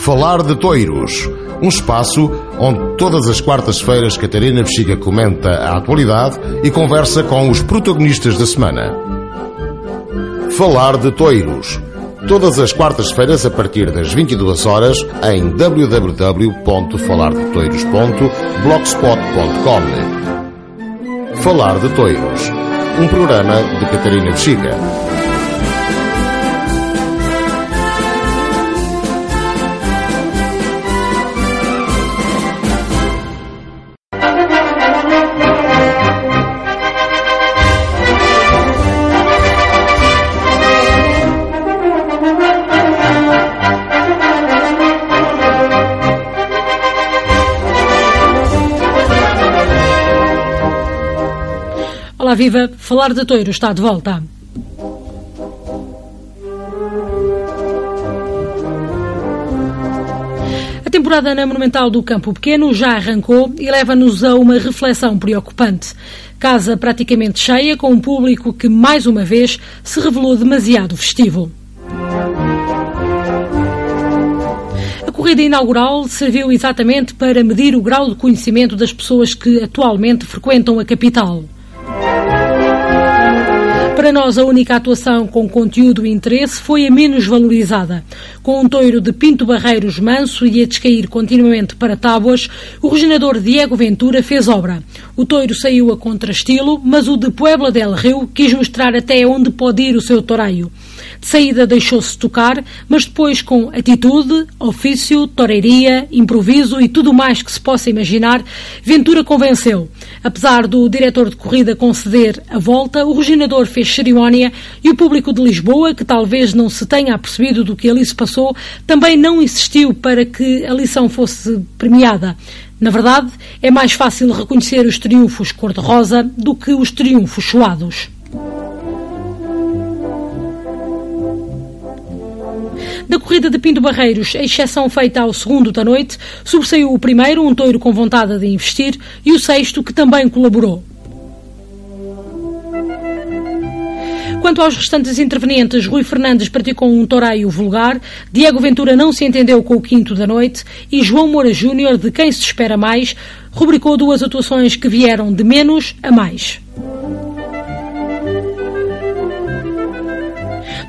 Falar de Toiros, um espaço onde todas as quartas-feiras Catarina Bexiga comenta a atualidade e conversa com os protagonistas da semana. Falar de Toiros, todas as quartas-feiras a partir das 22 horas em www.falardetoiros.blogspot.com. Falar de Toiros, um programa de Catarina Bexiga. Viva! Falar de Toiro está de volta. A temporada na Monumental do Campo Pequeno já arrancou e leva-nos a uma reflexão preocupante. Casa praticamente cheia, com um público que, mais uma vez, se revelou demasiado festivo. A corrida inaugural serviu exatamente para medir o grau de conhecimento das pessoas que atualmente frequentam a capital. Para nós, a única atuação com conteúdo e interesse foi a menos valorizada. Com um toiro de Pinto Barreiros manso e a descair continuamente para tábuas, o reginador Diego Ventura fez obra. O toiro saiu a contrastilo, mas o de Puebla del Rio quis mostrar até onde pode ir o seu toreio. De saída deixou-se tocar, mas depois com atitude, ofício, toreiria, improviso e tudo mais que se possa imaginar, Ventura convenceu. Apesar do diretor de corrida conceder a volta, o reginador fez cerimónia e o público de Lisboa, que talvez não se tenha apercebido do que ali se passou, também não insistiu para que a lição fosse premiada. Na verdade, é mais fácil reconhecer os triunfos cor-de-rosa do que os triunfos suados. Da corrida de Pinto Barreiros, a exceção feita ao segundo da noite, sobressaiu o primeiro, um touro com vontade de investir, e o sexto, que também colaborou. Quanto aos restantes intervenientes, Rui Fernandes praticou um toreio vulgar, Diego Ventura não se entendeu com o quinto da noite e João Moura Júnior, de quem se espera mais, rubricou duas atuações que vieram de menos a mais.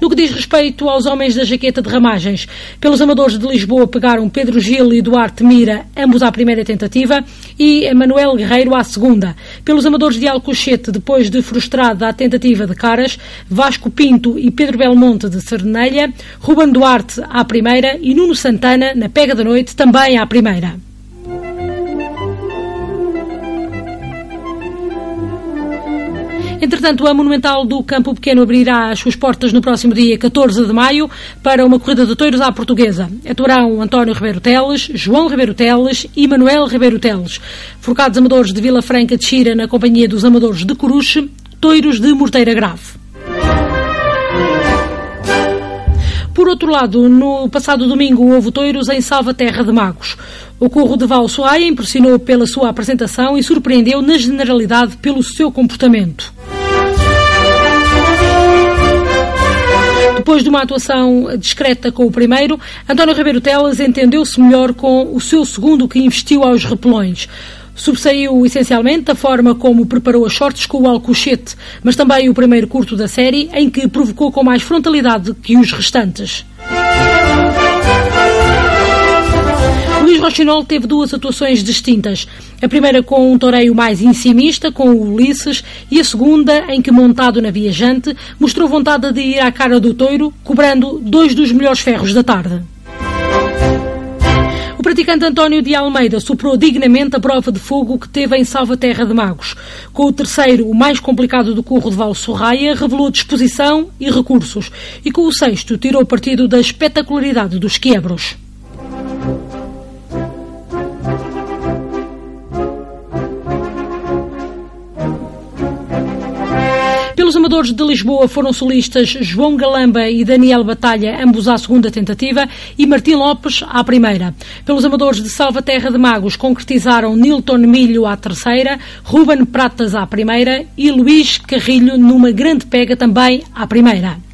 No que diz respeito aos homens da jaqueta de ramagens, pelos amadores de Lisboa pegaram Pedro Gil e Duarte Mira, ambos à primeira tentativa, e Manuel Guerreiro à segunda. Pelos amadores de Alcochete, depois de frustrada a tentativa de Caras, Vasco Pinto e Pedro Belmonte de Cernelha, Ruben Duarte à primeira e Nuno Santana, na pega da noite, também à primeira. Entretanto, a Monumental do Campo Pequeno abrirá as suas portas no próximo dia 14 de maio para uma corrida de touros à portuguesa. Atuarão António Ribeiro Teles, João Ribeiro Teles e Manuel Ribeiro Teles. Forcados amadores de Vila Franca de Xira na companhia dos amadores de Coruche, touros de Morteira Grave. Por outro lado, no passado domingo houve touros em Salva Terra de Magos. O Corro de Valsoaia impressionou pela sua apresentação e surpreendeu na generalidade pelo seu comportamento. Depois de uma atuação discreta com o primeiro, António Ribeiro Telas entendeu-se melhor com o seu segundo que investiu aos repelões. Sobressaiu essencialmente a forma como preparou as shorts com o Alcochete, mas também o primeiro curto da série, em que provocou com mais frontalidade que os restantes. Luís Rochinol teve duas atuações distintas. A primeira com um toreio mais encimista, com o Ulisses, e a segunda em que, montado na viajante, mostrou vontade de ir à cara do touro, cobrando dois dos melhores ferros da tarde. O praticante António de Almeida superou dignamente a prova de fogo que teve em Salvaterra de Magos. Com o terceiro, o mais complicado do curro de Val Sorraia, revelou disposição e recursos. E com o sexto, tirou partido da espetacularidade dos quebros. Pelos amadores de Lisboa foram solistas João Galamba e Daniel Batalha, ambos à segunda tentativa, e Martim Lopes à primeira. Pelos amadores de Salvaterra de Magos concretizaram Nilton Milho à terceira, Ruben Pratas à primeira e Luís Carrilho numa grande pega também à primeira.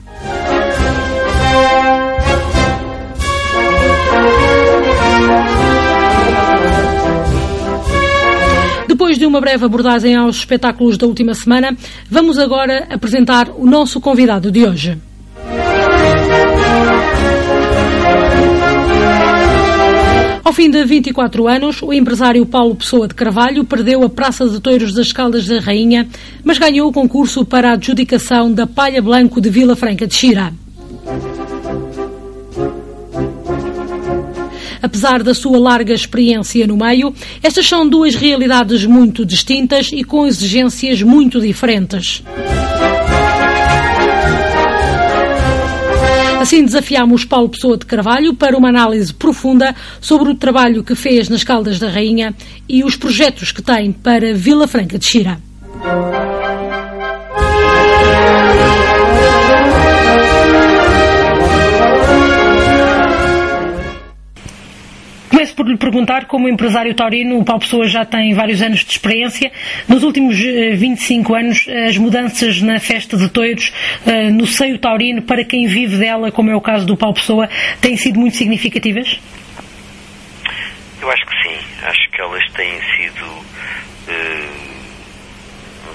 Uma breve abordagem aos espetáculos da última semana, vamos agora apresentar o nosso convidado de hoje. Ao fim de 24 anos, o empresário Paulo Pessoa de Carvalho perdeu a Praça de Touros das Caldas da Rainha, mas ganhou o concurso para a adjudicação da Palha Blanco de Vila Franca de Xira. Apesar da sua larga experiência no meio, estas são duas realidades muito distintas e com exigências muito diferentes. Assim desafiamos Paulo Pessoa de Carvalho para uma análise profunda sobre o trabalho que fez nas Caldas da Rainha e os projetos que tem para Vila Franca de Xira. Por lhe perguntar, como empresário taurino, o Paulo Pessoa já tem vários anos de experiência. Nos últimos 25 anos, as mudanças na festa de touros, no seio taurino, para quem vive dela, como é o caso do Paulo Pessoa, têm sido muito significativas? Eu acho que sim. Acho que elas têm sido,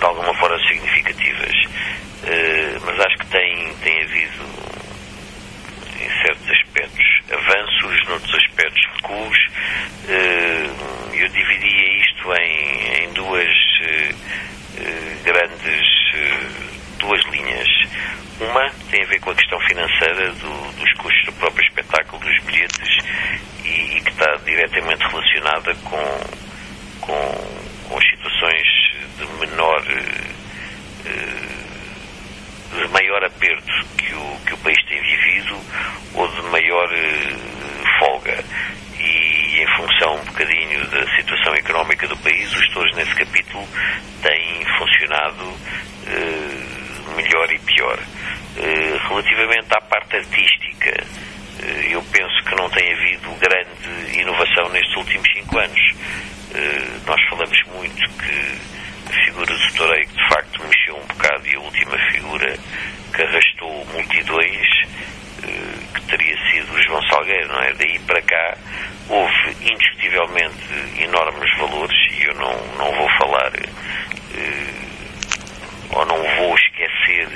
de alguma forma, significativas. Mas acho que tem, tem havido em certos avanços, noutros aspectos recuos. Eu dividia isto em, em duas grandes duas linhas. Uma tem a ver com a questão financeira do, dos custos do próprio espetáculo, dos bilhetes, e, e que está diretamente relacionada com, com, com situações de menor de maior aperto que o, que o país tem vivido ou de maior uh, folga. E em função um bocadinho da situação económica do país, os gestores nesse capítulo têm funcionado uh, melhor e pior. Uh, relativamente à parte artística, eu penso que não tem havido grande inovação nestes últimos cinco anos. nós falamos muito que figura do Toreiro de facto mexeu um bocado e a última figura que arrastou multidões eh, que teria sido o João Salgueiro, não é? Daí para cá houve indiscutivelmente enormes valores e eu não, não vou falar eh, ou não vou esquecer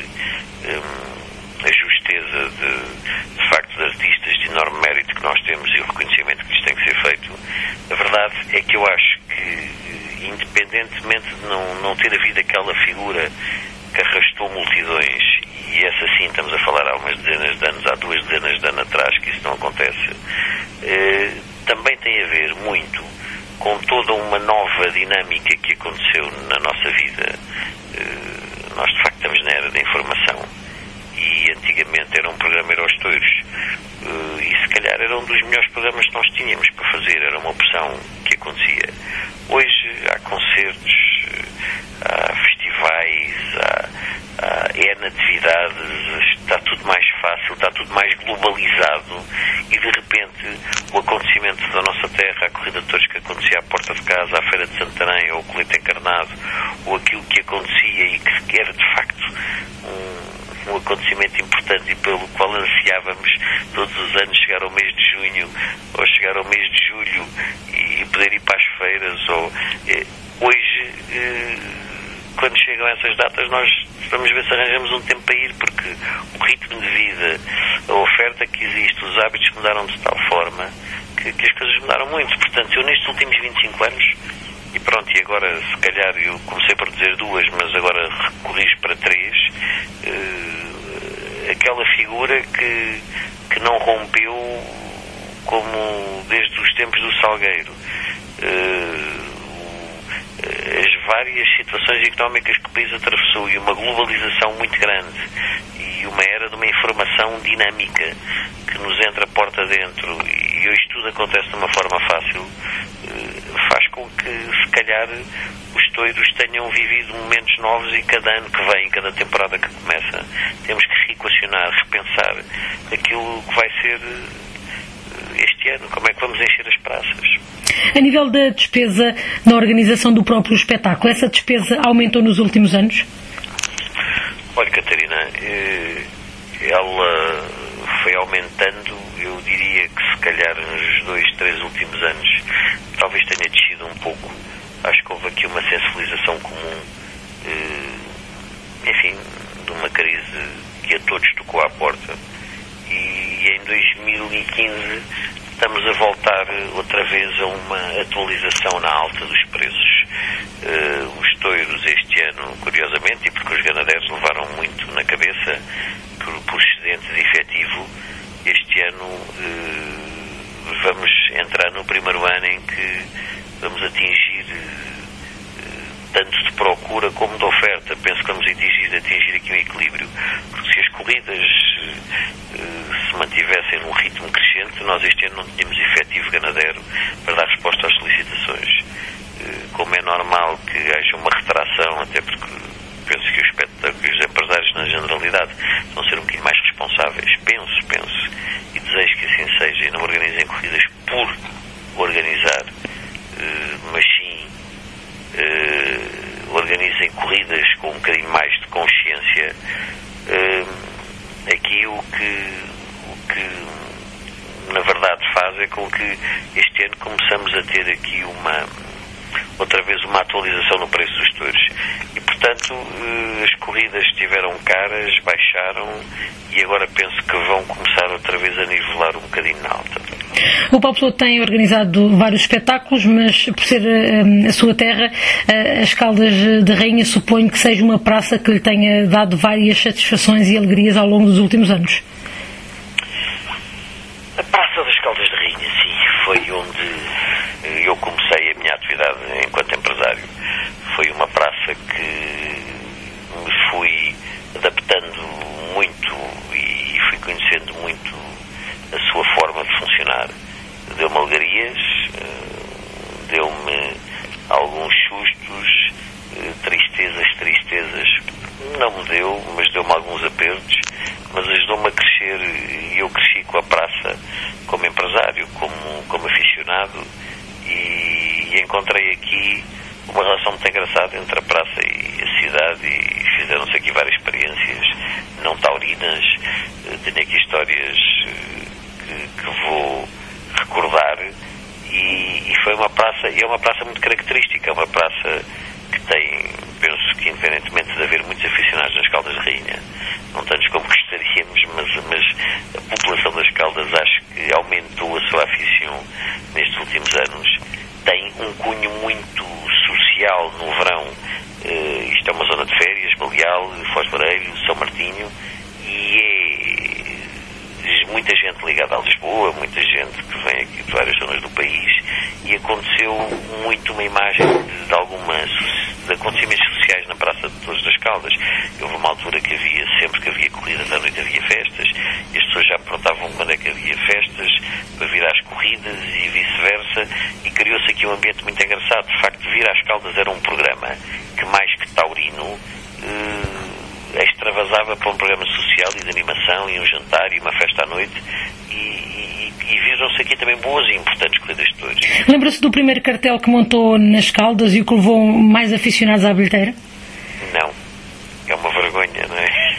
eh, a justeza de, de facto de artistas de enorme mérito que nós temos e o reconhecimento que lhes tem que ser feito. A verdade é que eu acho que independentemente de não, não ter havido aquela figura que arrastou multidões, e essa sim estamos a falar há umas dezenas de anos, há duas dezenas de anos atrás que isso não acontece, eh, também tem a ver muito com toda uma nova dinâmica que aconteceu na nossa vida. Eh, nós de facto estamos na era da informação e antigamente era um programa era aos touros uh, e se calhar era um dos melhores programas que nós tínhamos para fazer, era uma opção que acontecia. Hoje há concertos, há festivais, há, há N atividades, está tudo mais fácil, está tudo mais globalizado e de repente o acontecimento da nossa terra, a corrida de touros que acontecia à porta de casa, à Feira de Santarém ou o colete encarnado, ou aquilo que acontecia e que era de facto um um acontecimento importante e pelo qual ansiávamos todos os anos chegar ao mês de junho ou chegar ao mês de julho e poder ir para as feiras ou eh, hoje eh, quando chegam essas datas nós vamos ver se arranjamos um tempo para ir porque o ritmo de vida a oferta que existe, os hábitos mudaram de tal forma que, que as coisas mudaram muito. Portanto eu nestes últimos 25 anos e pronto, e agora se calhar eu comecei por dizer duas, mas agora recorri para três. Uh, aquela figura que, que não rompeu como desde os tempos do Salgueiro. As várias situações económicas que o país atravessou e uma globalização muito grande e uma era de uma informação dinâmica que nos entra porta dentro e hoje tudo acontece de uma forma fácil, faz com que, se calhar, os toiros tenham vivido momentos novos e cada ano que vem, cada temporada que começa, temos que reequacionar, repensar aquilo que vai ser este ano, como é que vamos encher as praças. A nível da despesa na organização do próprio espetáculo, essa despesa aumentou nos últimos anos? Olha, Catarina, ela foi aumentando, eu diria que se calhar nos dois, três últimos anos, talvez tenha descido um pouco. Acho que houve aqui uma sensibilização comum, enfim, de uma crise que a todos tocou à porta. E em 2015 estamos a voltar outra vez a uma atualização na alta dos preços. Uh, os touros este ano, curiosamente, e porque os ganadeiros levaram muito na cabeça por, por excedente de efetivo, este ano uh, vamos entrar no primeiro ano em que vamos atingir tanto de procura como de oferta. Penso que vamos atingir, atingir aqui um equilíbrio. Porque se as corridas se mantivessem num ritmo crescente, nós este ano não tínhamos efetivo ganadeiro para dar resposta às solicitações. Como é normal que haja uma retração, até porque penso que os, que os empresários, na generalidade, vão ser um bocadinho mais responsáveis. Penso, penso, e desejo que assim seja, e não organizem corridas por organizar, mas sim organizem corridas com um bocadinho mais de consciência. Aqui o que, o que na verdade faz é com que este ano começamos a ter aqui uma outra vez uma atualização no preço dos touros. E, portanto, as corridas estiveram caras, baixaram e agora penso que vão começar outra vez a nivelar um bocadinho na alta. O Paulo tem organizado vários espetáculos, mas por ser a, a sua terra, a, as Caldas de Rainha, suponho que seja uma praça que lhe tenha dado várias satisfações e alegrias ao longo dos últimos anos. A Praça das Caldas de Rainha, sim, foi onde eu comecei a minha atividade enquanto empresário. Foi uma praça que me fui adaptando muito e fui conhecendo muito sua forma de funcionar. Deu-me alegrias, deu-me alguns sustos, tristezas, tristezas. Não me deu, mas deu-me alguns apertos, mas ajudou-me a crescer e eu cresci com a praça como empresário, como, como aficionado e, e encontrei aqui uma relação muito engraçada entre a praça e a cidade e fizeram-se aqui várias experiências não taurinas. Tenho aqui histórias que, que vou recordar e, e, foi uma praça, e é uma praça muito característica, é uma praça que tem, penso que independentemente de haver muitos aficionados nas Caldas de Rainha, não tantos como gostaríamos, mas, mas a população das Caldas acho que aumentou a sua afição nestes últimos anos. Tem um cunho muito social no verão. Uh, isto é uma zona de férias, Baleal, Foz Barelho, São Martinho, e muita gente ligada a Lisboa, muita gente que vem aqui de várias zonas do país, e aconteceu muito uma imagem de, de algumas de acontecimentos sociais na Praça de Torres das Caldas. Houve uma altura que havia, sempre que havia corridas à noite havia festas, e as pessoas já perguntavam quando é que havia festas, para vir às corridas e vice-versa, e criou-se aqui um ambiente muito engraçado. De facto, vir às Caldas era um programa que mais que taurino, eh, extravasava para um programa social e de animação e um jantar e uma festa à noite e, e, e viram-se aqui também boas e importantes corridas de touros. Lembra-se do primeiro cartel que montou nas Caldas e o que levou mais aficionados à bilheteira? Não. É uma vergonha, não é?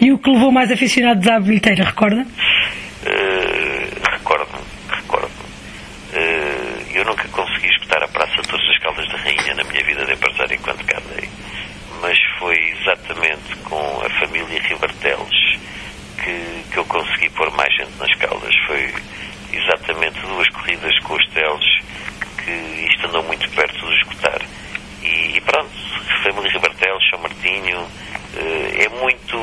E o que levou mais aficionados à bilheteira, recorda? Uh, recordo-me, recordo-me. Uh, eu nunca consegui escutar a Praça de Torres das Caldas da Rainha na minha vida de empresário enquanto cá andei mas foi exatamente com a família Ribarteles que, que eu consegui pôr mais gente nas Caldas. Foi exatamente duas corridas com os Teles que isto andou muito perto de escutar. E, e pronto, família Ribarteles, São Martinho, é muito.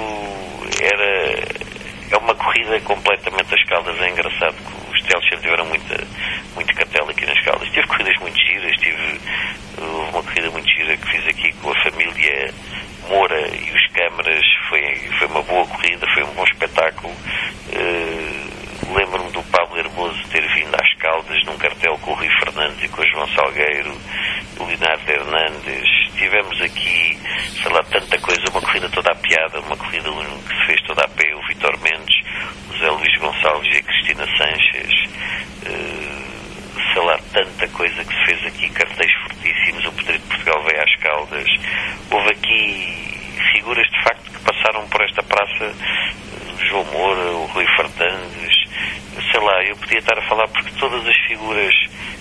era. É uma corrida completamente das Caldas. É engraçado que os Teles muito capela aqui nas Caldas. Tive corridas muito giras, tive houve uma corrida muito gira que fiz aqui com a família Moura e os câmaras. Foi, foi uma boa corrida, foi um bom espetáculo. Uh, Lembro-me do Pablo Hermoso ter vindo às Caldas num cartel com o Rui Fernandes e com o João Salgueiro, o Leonardo Hernandes. Tivemos aqui, sei lá, tanta coisa, uma corrida toda a piada, uma corrida que se fez toda a pé, o Vitor Mendes, o Zé Luís Gonçalves e a Cristina Sanches Tanta coisa que se fez aqui, cartéis fortíssimos, o Pedro de Portugal veio às Caldas. Houve aqui figuras de facto que passaram por esta praça, o João Moura, o Rui Fernandes, sei lá, eu podia estar a falar porque todas as figuras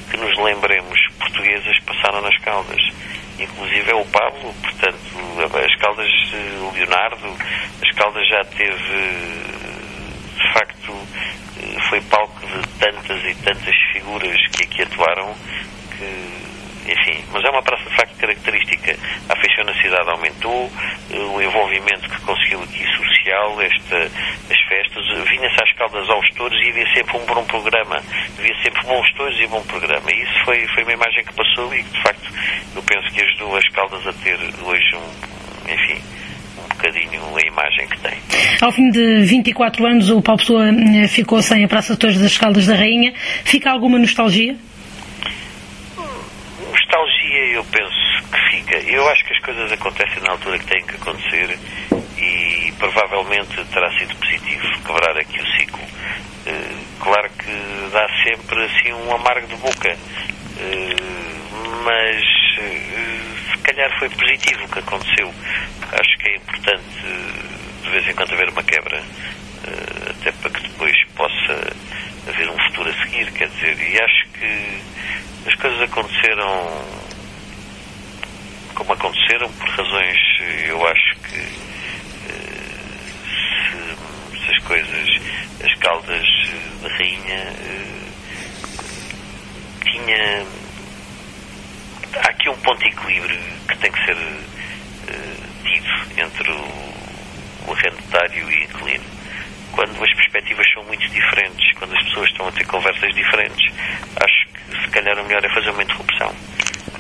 que nos lembremos portuguesas passaram nas Caldas. Inclusive é o Pablo, portanto, as Caldas, o Leonardo, as Caldas já teve, de facto, foi palco de tantas e tantas figuras que aqui atuaram que enfim, mas é uma praça de facto característica. A afeição na cidade aumentou, eh, o envolvimento que conseguiu aqui social, esta, as festas, vinha-se às caldas aos touros e havia sempre um bom programa, havia sempre bons touros e bom programa. E isso foi, foi uma imagem que passou e que de facto eu penso que ajudou as caldas a ter hoje um, enfim, bocadinho a imagem que tem. Ao fim de 24 anos, o Paulo Pessoa eh, ficou sem a Praça de Touros das Caldas da Rainha. Fica alguma nostalgia? nostalgia eu penso que fica. Eu acho que as coisas acontecem na altura que têm que acontecer e provavelmente terá sido positivo quebrar aqui o ciclo. Uh, claro que dá sempre assim um amargo de boca, uh, mas se calhar foi positivo o que aconteceu. Acho que é importante de vez em quando haver uma quebra, até para que depois possa haver um futuro a seguir, quer dizer, e acho que as coisas aconteceram como aconteceram, por razões, eu acho que se, se as coisas, as caldas da rainha tinha há aqui um ponto de equilíbrio que tem que ser tido entre o, o arrendatário e o inquilino. Quando as perspectivas são muito diferentes, quando as pessoas estão a ter conversas diferentes, acho que se calhar o melhor é fazer uma interrupção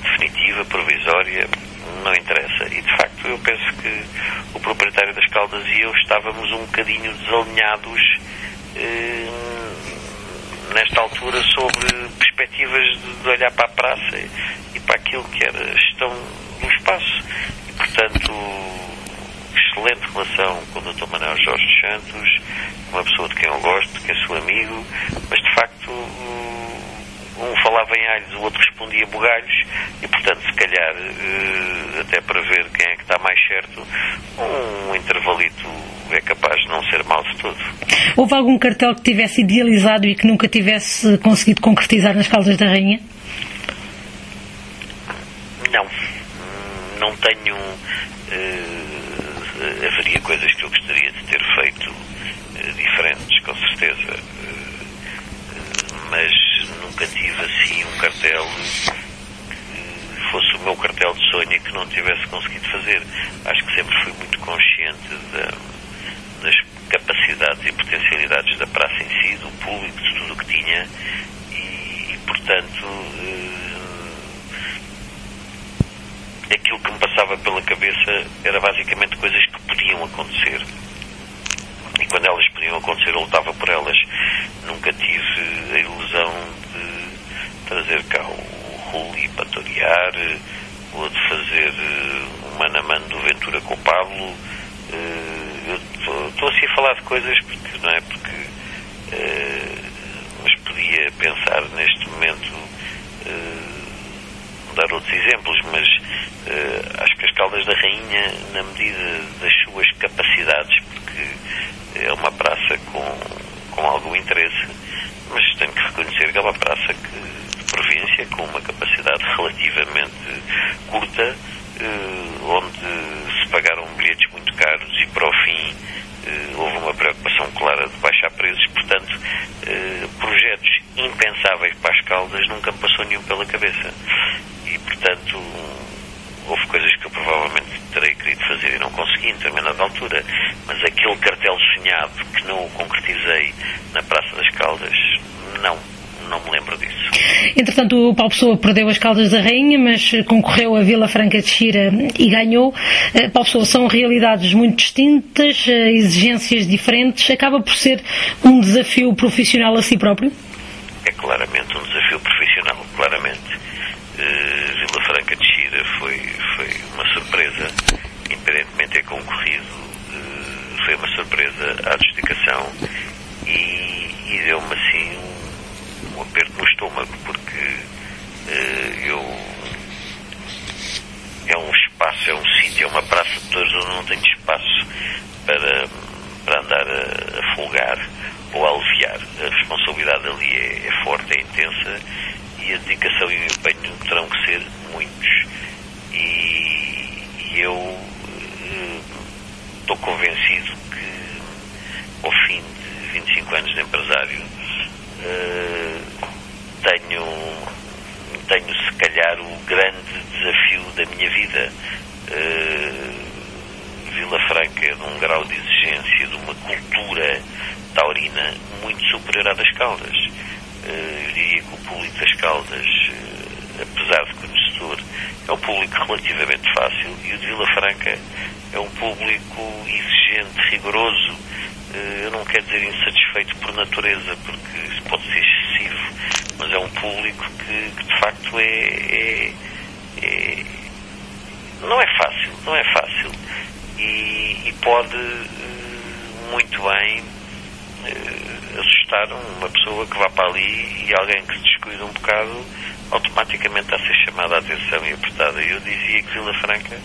definitiva, provisória, não interessa. E de facto eu penso que o proprietário das Caldas e eu estávamos um bocadinho desalinhados eh, nesta altura sobre perspectivas de, de, olhar para a praça e para aquilo que era a gestão do espaço. E portanto excelente relação com o Dr. Manuel Jorge Santos, uma pessoa de quem eu gosto, que é seu amigo, mas de facto um falava em alhos, o outro respondia bugalhos e, portanto, se calhar, eh, até para ver quem é que está mais certo, um intervalito é capaz de não ser mau de todo. Houve algum cartel que tivesse idealizado e que nunca tivesse conseguido concretizar nas Caldas da Rainha? Não. Não tenho. Uh, haveria coisas que eu gostaria de ter feito uh, diferentes, com certeza. Mas nunca tive assim um cartel que fosse o meu cartel de sonho e que não tivesse conseguido fazer. Acho que sempre fui muito consciente da, das capacidades e potencialidades da praça em si, do público, de tudo o que tinha e, e portanto, eh, aquilo que me passava pela cabeça era basicamente coisas que podiam acontecer e quando elas podiam acontecer eu lutava por elas. Nunca tive a ilusão de trazer cá o Ruli para torear ou de fazer um eh, manamano do Ventura com o Pablo. Eh, estou assim a falar de coisas porque, não é? Porque, eh, mas podia pensar neste momento dar outros exemplos, mas acho que as Caldas da Rainha, na medida das suas capacidades, porque é uma praça com, com algum interesse, mas tenho que reconhecer que é uma praça que, de província com uma capacidade relativamente curta, eh, onde se pagaram bilhetes muito caros e para o fim eh, houve uma preocupação clara de baixar preços, portanto, eh, projetos impensáveis para as Caldas nunca me passou nenhum pela cabeça. E, portanto, houve coisas que eu provavelmente terei querido fazer e não consegui em determinada altura, mas aquele cartel sonhado que não o concretizei na Praça das Caldas, não, não me lembro disso. Entretanto, o Paulo Pessoa perdeu as Caldas da Rainha, mas concorreu a Vila Franca de Xira e ganhou. Uh, Paulo Pessoa, são realidades muito distintas, uh, exigências diferentes. Acaba por ser um desafio profissional a si próprio? É claramente um desafio profissional, claramente. Uh, Vila Franca de Xira foi, foi uma surpresa, independentemente é concorrido, uh, foi uma surpresa à adjudicação e, e deu-me assim um, um, aperto no estômago, porque uh, eu é um espaço, é um sítio, é uma praça de todos onde não tenho espaço para, para andar a, a folgar ou a aliviar. A responsabilidade ali é, é forte, é intensa e a dedicação e o empenho terão que ser muitos. E, e eu estou uh, convencido que ao fim de 25 anos de empresário uh, tenho, tenho se calhar o grande desafio da minha vida. Uh, Vila Franca é de um grau de exigência, de uma cultura taurina muito superior à das Caldas. Eh, eu diria que o público das Caldas, eh, apesar de conhecedor, é um público relativamente fácil e o de Vila Franca é um público exigente, rigoroso. Eh, eu não quero dizer insatisfeito por natureza, porque isso pode ser excessivo, mas é um público que, que de facto é, é, é, não é fácil, não é fácil e, e pode muito bem uh, assustar uma pessoa que vá para ali e alguém que se descuida um bocado automaticamente está a ser chamada a atenção e apertada. Eu dizia que Vila Franca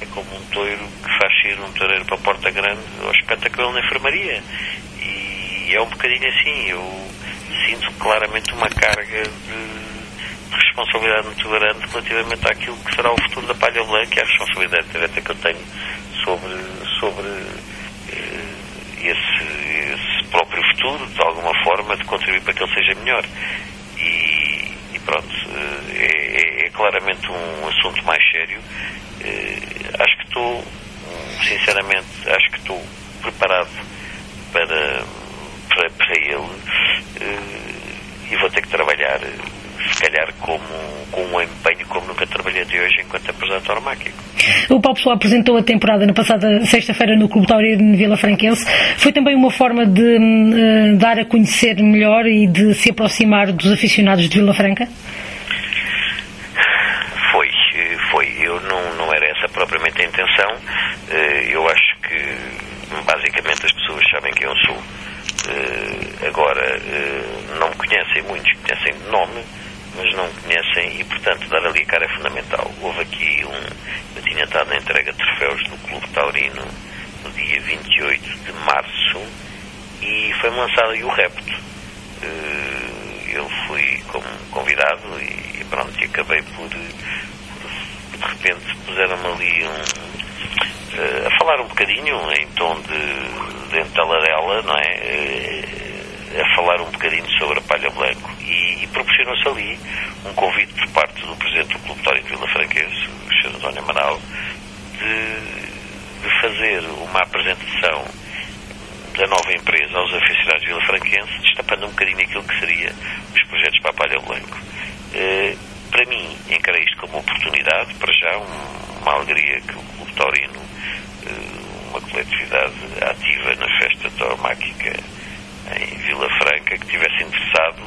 é como um toiro que faz sair um toureiro para a Porta Grande ou espeta com ele na enfermaria. E é um bocadinho assim. Eu sinto claramente uma carga de responsabilidade muito grande relativamente àquilo que será o futuro da Palha Blanca e à responsabilidade direta que eu tenho sobre, sobre eh, próprio futuro, de alguma forma, de contribuir para que ele seja melhor. E, e pronto, eh, é, é, é, claramente um assunto mais sério. Eh, acho que estou, sinceramente, acho que estou preparado para, para, para ele e vou ter que trabalhar se calhar como, com um empenho como nunca trabalhei até hoje enquanto apresentador auromáquico. O Paulo Pessoa apresentou a temporada na passada sexta-feira no Clube Taurino de Vila Franquense. Foi também uma forma de uh, dar a conhecer melhor e de se aproximar dos aficionados de Vila Franca? Foi, eh, foi. Eu não, não era essa propriamente a intenção. Eh, eu acho que basicamente as pessoas sabem quem eu sou. Agora, não me conhecem muitos, conhecem de nome, mas não conhecem e, portanto, dar ali a cara é fundamental. Houve aqui um. Eu tinha estado na entrega de troféus no Clube Taurino no dia 28 de março e foi-me lançado aí o repto. Eh, eu fui como convidado e pronto, e acabei por, de repente puseram-me ali um. Uh, a falar um bocadinho em tom de, de entaladela, não é? A falar um bocadinho sobre a palha blanco e, e proporcionou-se ali um convite por parte do Presidente do Clube Tórico Vila Franquense, o Sr. António Amaral, de, de, fazer uma apresentação da nova empresa aos aficionados de Vila Franquense, destapando um bocadinho aquilo que seria os projetos para a Palha Blanco. Uh, para mim, encarei isto como uma oportunidade, para já, um, uma alegria que o Clube Taurino, uh, uma coletividade ativa na festa tauromáquica em Vila Franca, que tivesse interessado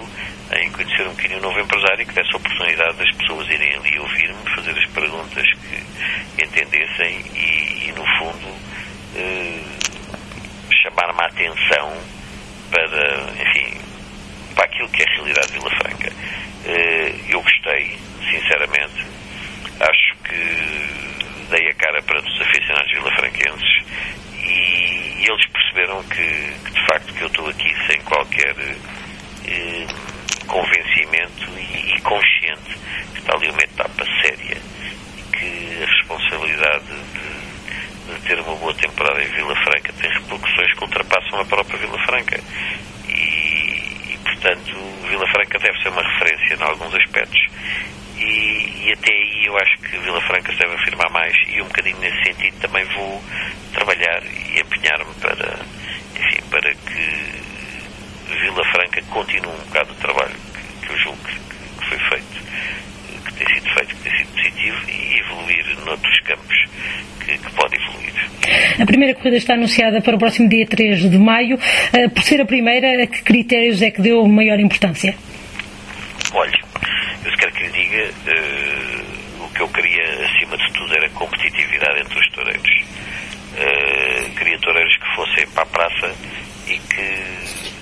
em conhecer um bocadinho o novo empresário e que desse a oportunidade das pessoas irem ali ouvir-me, fazer as perguntas que entendessem e, e no fundo, eh, chamar-me a atenção para, enfim, para aquilo que é a realidade de Vila Franca. Eh, eu gostei, sinceramente, acho que dei a cara para os aficionados vilafranquenses e, e eles perceberam que, que, de facto, que eu estou aqui sem qualquer eh, convencimento e, e, consciente que está ali uma etapa séria e que a responsabilidade de, de, ter uma boa temporada em Vila Franca tem repercussões que ultrapassam a própria Vila Franca. E, e portanto, Vila Franca deve ser uma referência em alguns aspectos. E, e, até aí eu acho que Vila Franca se deve afirmar mais e um bocadinho nesse sentido também vou trabalhar e empenhar-me para, enfim, para que Vila Franca continua um bocado o trabalho que, julgo que, que foi feito, que tem sido feito, que tem sido positivo e evoluir noutros campos que, que pode evoluir. A primeira corrida está anunciada para o próximo dia 3 de maio. Uh, por ser a primeira, a que critérios é que deu maior importância? Olha, eu uh, o que eu queria acima de tudo era competitividade entre os toureiros. Uh, queria toureiros que fossem para a praça e que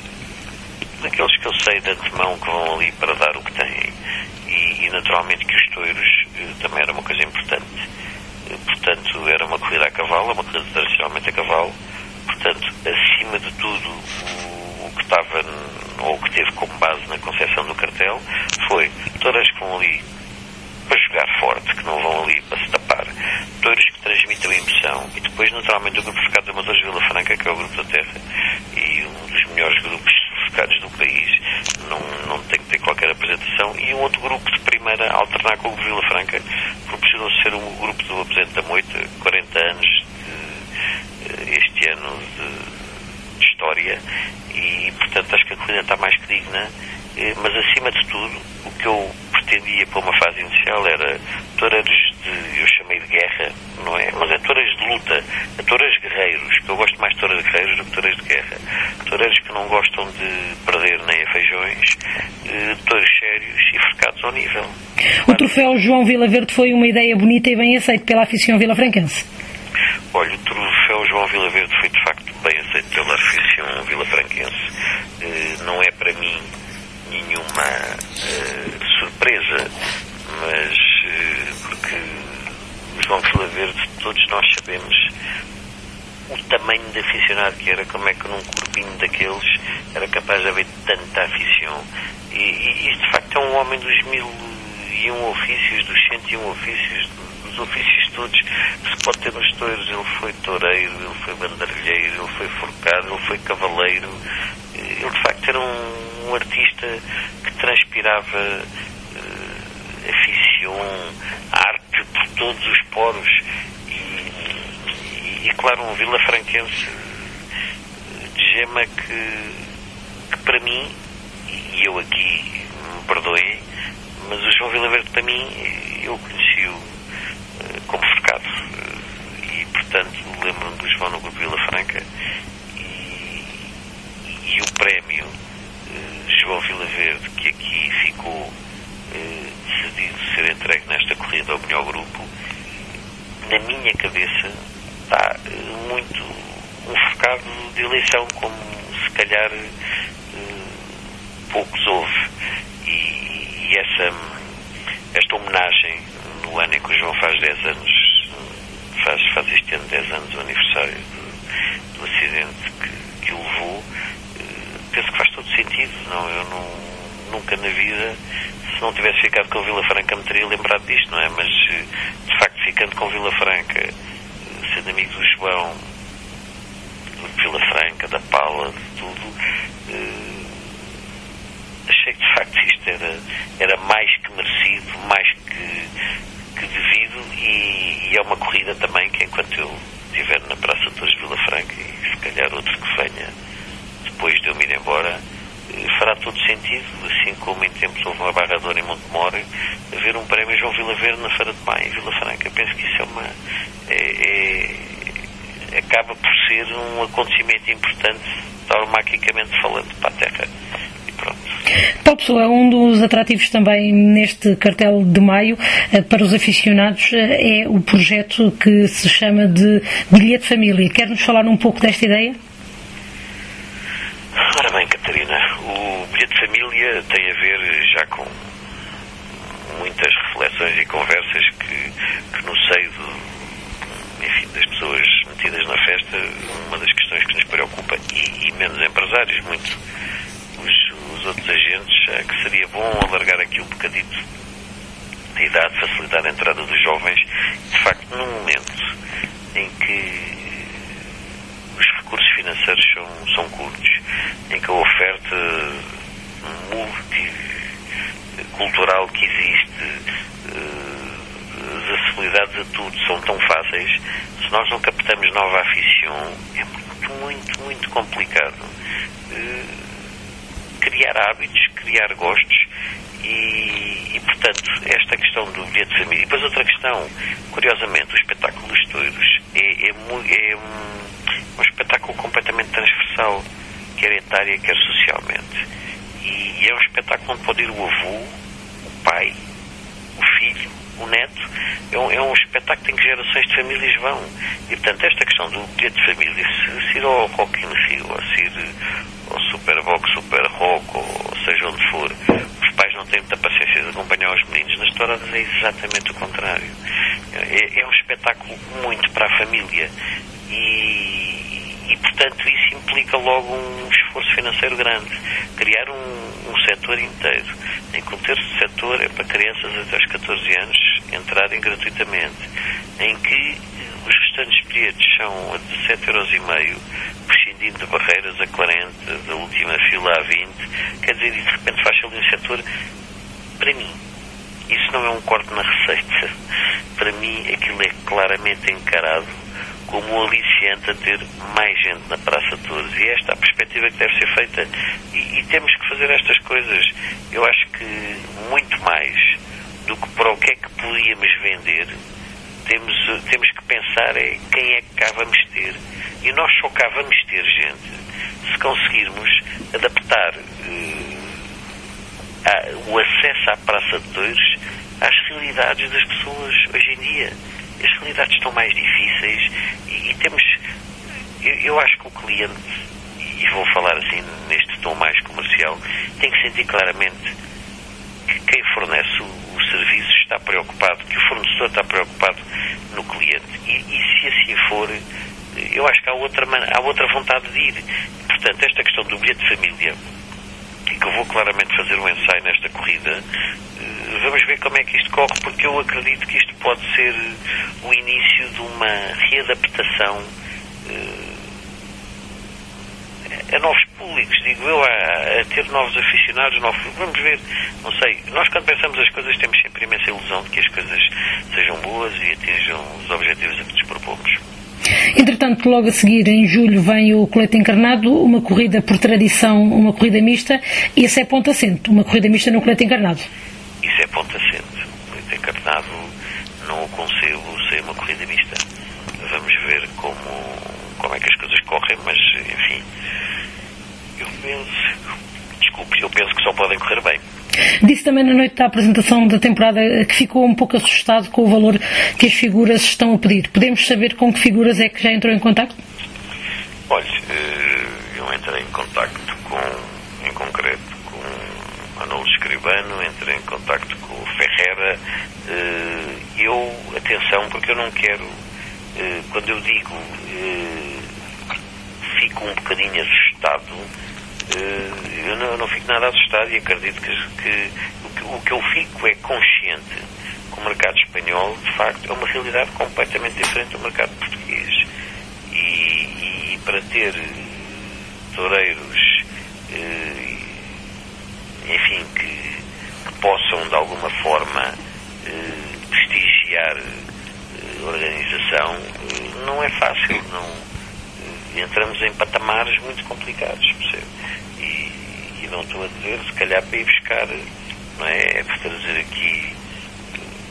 daqueles que eu sei de antemão que vão ali para dar o que têm e, e naturalmente que os touros uh, também era uma coisa importante. portanto, era uma corrida a cavalo, uma corrida tradicionalmente a cavalo. Portanto, acima de tudo, o, o que estava ou que teve como base na concepção do cartel foi todas que vão ali para jogar forte, que não vão ali para se tapar, touros que transmitam emoção. E depois naturalmente o grupo Focado de Amadores Vila Franca, que é o grupo da Terra e um dos melhores grupos focados do país, não, não tem que ter qualquer apresentação. E um outro grupo de primeira a alternar com o grupo Vila Franca, proporcionou ser um grupo do Apresento da Moita, 40 anos de, este ano de, de história e, portanto, acho que a corrida está mais que digna, eh, mas acima de tudo, o que eu pretendia para uma fase inicial era toureiros de, eu chamei de guerra, não é? Mas é toureiros de luta, é toureiros guerreiros, que eu gosto mais de toureiros guerreiros do que toureiros de guerra. Toureiros que não gostam de perder nem a feijões, eh, toureiros sérios e focados ao nível. O troféu João Vila Verde foi uma ideia bonita e bem aceita pela afição vilafranquense. Olha, o troféu João Vila Verde foi de facto bem aceito pela afição vilafranquense. Uh, não é para mim nenhuma uh, surpresa, mas uh, porque o João Vila Verde, todos nós sabemos o tamanho de aficionado que era, como é que num corpinho daqueles era capaz de haver tanta afição. E, e, e de facto é um homem dos mil e um ofícios, dos cento e um ofícios, dos ofícios todos se pode ter nos touros. Ele foi toureiro, ele foi banderilheiro, ele foi forcado, ele foi cavaleiro. Ele de facto era um, um artista que transpirava uh, aficião, arte por todos os poros. E, e, e claro, um Vila Franquense de gema que, que para mim, e eu aqui me perdoem, mas o João Vila Verde para mim, eu conheci-o como forcado. E, portanto, lembro-me do João no Grupo Vila Franca e, e o prémio uh, João Vila Verde, que aqui ficou uh, decidido ser entregue nesta corrida ao melhor grupo, na minha cabeça está muito um forcado de eleição, como se calhar poucos houve. E, e essa, esta homenagem no ano em que o João faz 10 anos, faz, faz este ano 10 anos o aniversário do, do acidente que, que o levou, eh, penso que faz todo sentido. Não, eu não, nunca na vida, se não tivesse ficado com Vila Franca, me teria lembrado disto, não é? Mas, eh, de facto, ficando com Vila Franca, eh, sendo amigo do João, de Vila Franca, da Pala, de tudo, achei que de facto isto era, era mais que merecido, mais que, que devido e, e, é uma corrida também que enquanto eu estiver na Praça de Vila Franca e se calhar outro que venha depois de eu me ir embora, eh, fará todo sentido, assim como em tempos houve uma barradora em Montemor, haver um prémio João Vila Verde na Feira de Maio em Vila Franca. Penso que isso é uma. É, é, acaba por ser um acontecimento importante, taumaquicamente falando, para a Terra. Tal pessoa, um dos atrativos também neste cartel de maio eh, para os aficionados eh, é o projeto que se chama de Bilhete Família. Quer-nos falar um pouco desta ideia? Ora bem, Catarina, o Bilhete Família tem a ver já com muitas reflexões e conversas que, que no seio do, enfim, das pessoas metidas na festa, uma das questões que nos preocupa, e, e menos empresários, muito os outros agentes, é que seria bom alargar aqui um bocadito de idade, facilitar a entrada dos jovens. De facto, num momento em que os recursos financeiros são, são curtos, em que a oferta multicultural que existe, eh, as acessibilidades a tudo são tão fáceis, se nós não captamos nova aficião, é muito, muito, muito complicado eh, criar hábitos, criar gostos E, e, portanto, esta questão do bilhete de família. E depois outra questão, curiosamente, o espetáculo dos touros é, é, é um, um, espetáculo completamente transversal, quer etária, quer socialmente. E, e é um espetáculo onde pode ir o avô, o pai, o filho, o neto. É um, é um espetáculo em que gerações de famílias vão. E, portanto, esta questão do bilhete de família, se, se ir ao Rock in Rio, ou se ir ao Superbox, Super Rock, ou seja onde for, os pais não têm muita paciência de acompanhar os meninos. Nas touradas é exatamente o contrário. É, é um espetáculo muito para a família. E, e, portanto, isso implica logo um esforço financeiro grande. Criar um, um setor inteiro, em que um terço setor é para crianças até aos 14 anos entrarem gratuitamente, em que os restantes bilhetes são a 17,5€, prescindindo de barreiras a 40, da última fila a 20, quer dizer, de repente faz ali um setor, para mim, isso não é um corte na receita. Para mim, aquilo é claramente encarado como um aliciante a ter mais gente na Praça de Touros. E esta é a perspectiva que deve ser feita. E, e, temos que fazer estas coisas. Eu acho que muito mais do que para o que é que podíamos vender, temos, temos que pensar é quem é que cá vamos ter. E nós só cá vamos ter gente se conseguirmos adaptar uh, a, o acesso à Praça de Touros às realidades das pessoas hoje em dia. As realidades estão mais difíceis e, e temos. Eu, eu acho que o cliente, e vou falar assim neste tom mais comercial, tem que sentir claramente que quem fornece o, o serviço está preocupado, que o fornecedor está preocupado no cliente. E, e se assim for, eu acho que há outra, há outra vontade de ir. Portanto, esta questão do bilhete de família, que eu vou claramente fazer um ensaio nesta corrida, eh, vamos ver como é que isto corre, porque eu acredito que isto pode ser o início de uma readaptação eh, a novos públicos, digo eu, a, a, ter novos aficionados, novos, vamos ver, não sei, nós quando pensamos as coisas temos sempre imensa ilusão de que as coisas sejam boas e atinjam os objetivos a que nos propomos. Entretanto, logo a seguir, em julho, vem o colete encarnado, uma corrida por tradição, uma corrida mista, e isso é ponto assente, uma corrida mista no colete encarnado. Isso é ponto assente. O colete encarnado não o concebo sem uma corrida mista. Vamos ver como, como é que as coisas correm, mas, enfim, desculpe, eu penso que só podem correr bem. Disse também na noite da apresentação da temporada que ficou um pouco assustado com o valor que as figuras estão a pedir. Podemos saber com que figuras é que já entrou em contato? Olha, eh, eu entrei em contato com, em concreto, com Anolo Escribano, entrei em contato com o Ferreira. Eh, eu, atenção, porque eu não quero, eh, quando eu digo fico um bocadinho assustado, eu, não, não, fico nada assustado e acredito que, que, o que, eu fico é consciente que o mercado espanhol, de facto, é uma realidade completamente diferente do mercado português. E, e para ter toureiros, uh, enfim, que, que, possam de alguma forma prestigiar a organização, não é fácil, não entramos em patamares muito complicados, percebe? E, e não estou a dizer, se calhar para ir buscar, não é? É para trazer aqui,